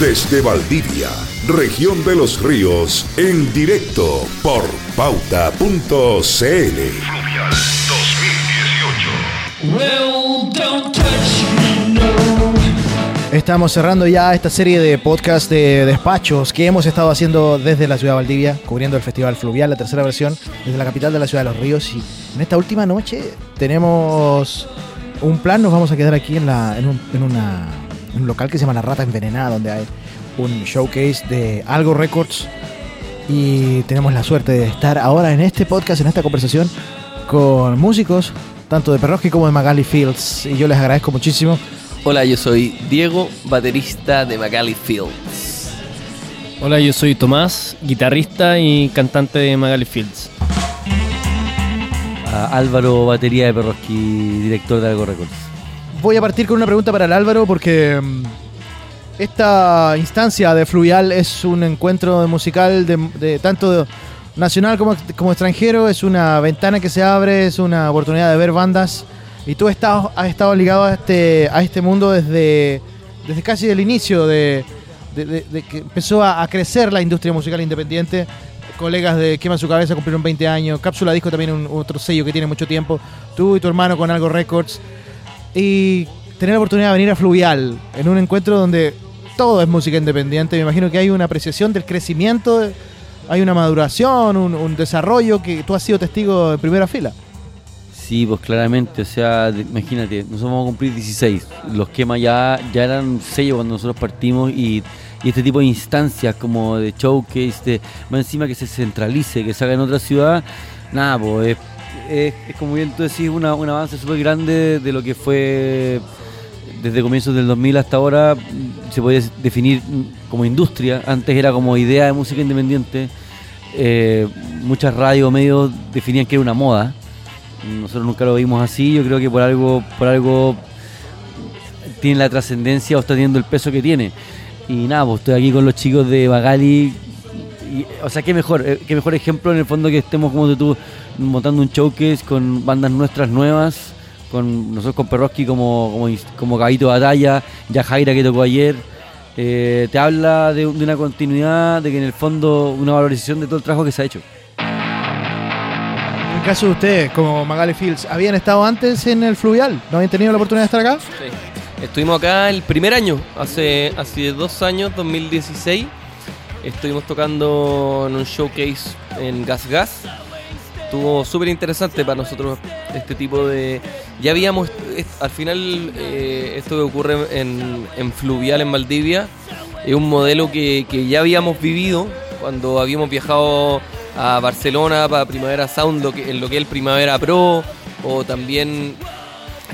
desde Valdivia, región de los ríos, en directo por pauta.cl. Fluvial 2018. Estamos cerrando ya esta serie de podcast de despachos que hemos estado haciendo desde la ciudad de Valdivia, cubriendo el Festival Fluvial, la tercera versión, desde la capital de la ciudad de los ríos. Y en esta última noche tenemos un plan, nos vamos a quedar aquí en, la, en, un, en una un local que se llama La Rata Envenenada, donde hay un showcase de Algo Records. Y tenemos la suerte de estar ahora en este podcast, en esta conversación, con músicos, tanto de Perroski como de Magali Fields. Y yo les agradezco muchísimo. Hola, yo soy Diego, baterista de Magali Fields. Hola, yo soy Tomás, guitarrista y cantante de Magali Fields. Uh, Álvaro, batería de Perroski, director de Algo Records voy a partir con una pregunta para el Álvaro porque um, esta instancia de Fluvial es un encuentro musical de, de tanto nacional como, como, extranjero, es una ventana que se abre, es una oportunidad de ver bandas. Y tú estás, has estado ligado a este, a este mundo desde, desde casi el inicio de, de que empezó a, a, crecer la industria musical independiente. Colegas de Quema su cabeza cumplieron 20 años, Cápsula Disco también un, otro sello que tiene mucho tiempo, tú y tu hermano con Algo Records y tener la oportunidad de venir a Fluvial en un encuentro donde todo es música independiente. Me imagino que hay una apreciación del crecimiento, hay una maduración, un, desarrollo que tú has sido testigo de primera fila. Sí, pues claramente, o sea, imagínate, nosotros vamos a cumplir 16. Los quemas ya, ya eran sellos cuando nosotros partimos y, y, este tipo de instancias como de showcase, de, más encima que se centralice, que se haga en otra ciudad, nada, pues es es, como bien tú decís, una, un avance súper grande de lo que fue desde comienzos del 2000 hasta ahora, se podía definir como industria, antes era como idea de música independiente, eh, muchas radios o medios definían que era una moda, nosotros nunca lo vimos así, yo creo que por algo, por algo tiene la trascendencia o está teniendo el peso que tiene. Y nada, pues estoy aquí con los chicos de Bagali, y, o sea, qué mejor, qué mejor ejemplo en el fondo que estemos como tú montando un showcase con bandas nuestras nuevas, con nosotros con Perroski como, como, como caballito de batalla, ya Jaira que tocó ayer. Eh, te habla de, de, una continuidad, de que en el fondo una valorización de todo el trabajo que se ha hecho. En el caso de ustedes, como Magali Fields, ¿habían estado antes en el Fluvial? ¿No habían tenido la oportunidad de estar acá? Sí. Estuvimos acá el primer año, hace, hace dos años, 2016. Estuvimos tocando en un showcase en Gas Gas. Estuvo súper interesante para nosotros este tipo de... Ya habíamos, al final, eh, esto que ocurre en, en, Fluvial, en Valdivia, es un modelo que, que, ya habíamos vivido cuando habíamos viajado a Barcelona para Primavera Sound, en lo que es el Primavera Pro, o también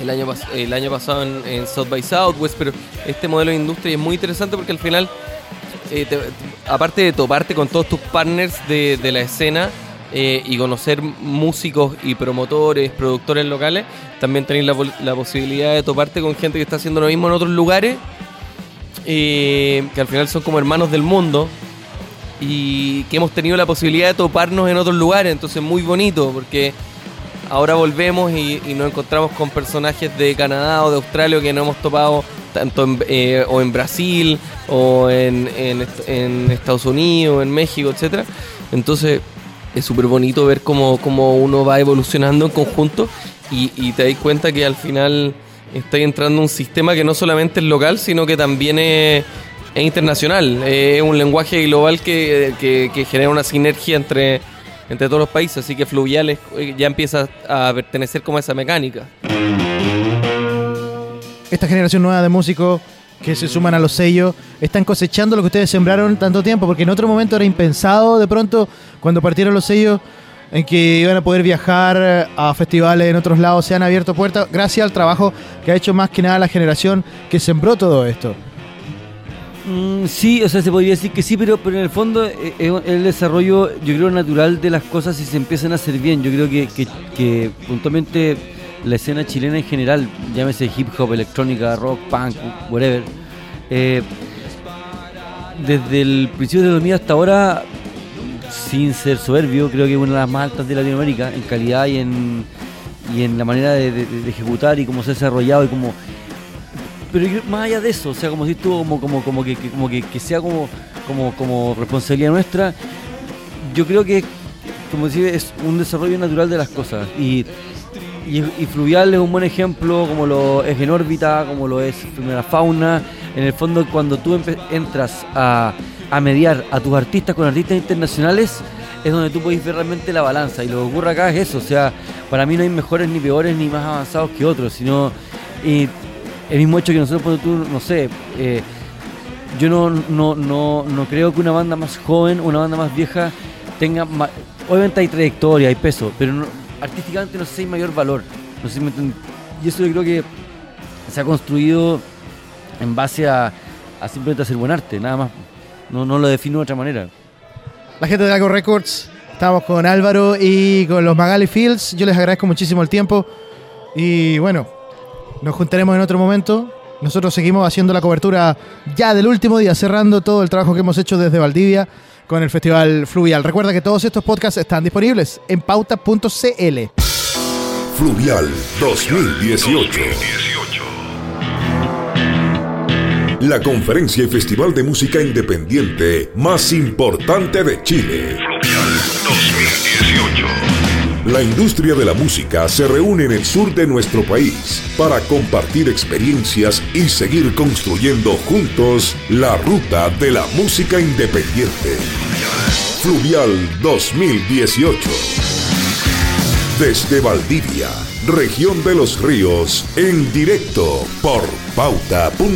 el año, el año pasado en, South by Southwest, pero este modelo de industria es muy interesante porque al final, eh, aparte de toparte con todos tus partners de, de la escena, eh, y conocer músicos y promotores, productores locales, también tenéis la, la, posibilidad de toparte con gente que está haciendo lo mismo en otros lugares, eh, que al final son como hermanos del mundo y que hemos tenido la posibilidad de toparnos en otros lugares, entonces muy bonito porque ahora volvemos y, y nos encontramos con personajes de Canadá o de Australia que no hemos topado tanto en, eh, o en Brasil o en, en, en Estados Unidos, en México, etcétera. Entonces es súper bonito ver cómo, cómo, uno va evolucionando en conjunto y, y te das cuenta que al final estás entrando en un sistema que no solamente es local, sino que también es, es internacional, es un lenguaje global que, que- que genera una sinergia entre, entre todos los países, así que Fluvial es- ya empieza a pertenecer como a esa mecánica. Esta generación nueva de músicos que se suman a los sellos están cosechando lo que ustedes sembraron tanto tiempo, porque en otro momento era impensado de pronto cuando partieron los sellos en que iban a poder viajar a festivales en otros lados, se han abierto puertas gracias al trabajo que ha hecho más que nada la generación que sembró todo esto. Mm, sí, o sea, se podría decir que sí, pero, pero en el fondo eh, es el desarrollo, yo creo, natural de las cosas si se empiezan a hacer bien. Yo creo que puntualmente la escena chilena en general, llámese hip hop, electrónica, rock, punk, whatever, eh, desde el principio de 2000 hasta ahora, sin ser soberbio, creo que es una de las más altas de Latinoamérica en calidad y en, y en la manera de, ejecutar y cómo se ha desarrollado y cómo pero más allá de eso, o sea, como si estuvo como, como, como que, como que, sea como, como, como responsabilidad nuestra, yo creo que, como es un desarrollo natural de las cosas. Y, y, Fluvial es un buen ejemplo, como lo es en órbita, como lo es Primera Fauna. En el fondo, cuando tú entras a, a mediar a tus artistas con artistas internacionales, es donde tú puedes ver realmente la balanza. Y lo que ocurre acá es eso, o sea, para mí no hay mejores ni peores ni más avanzados que otros, sino... Y el mismo hecho que nosotros, cuando tú, no sé, eh, yo no, no, no, no creo que una banda más joven, una banda más vieja, tenga. ma- obviamente hay trayectoria, hay peso, pero no- artísticamente no sé si hay mayor valor. No sé si me y eso yo creo que se ha construido en base a, simplemente hacer buen arte, nada más. No, no lo defino de otra manera. La gente de Algo Records, estamos con Álvaro y con los Magali Fields. Yo les agradezco muchísimo el tiempo. Y bueno, nos juntaremos en otro momento. Nosotros seguimos haciendo la cobertura ya del último día, cerrando todo el trabajo que hemos hecho desde Valdivia con el Festival Fluvial. Recuerda que todos estos podcasts están disponibles en pauta.cl. Fluvial 2018. La conferencia y festival de música independiente más importante de Chile. La industria de la música se reúne en el sur de nuestro país para compartir experiencias y seguir construyendo juntos la ruta de la música independiente. Fluvial 2018. Desde Valdivia, región de los ríos, en directo por pauta.cl.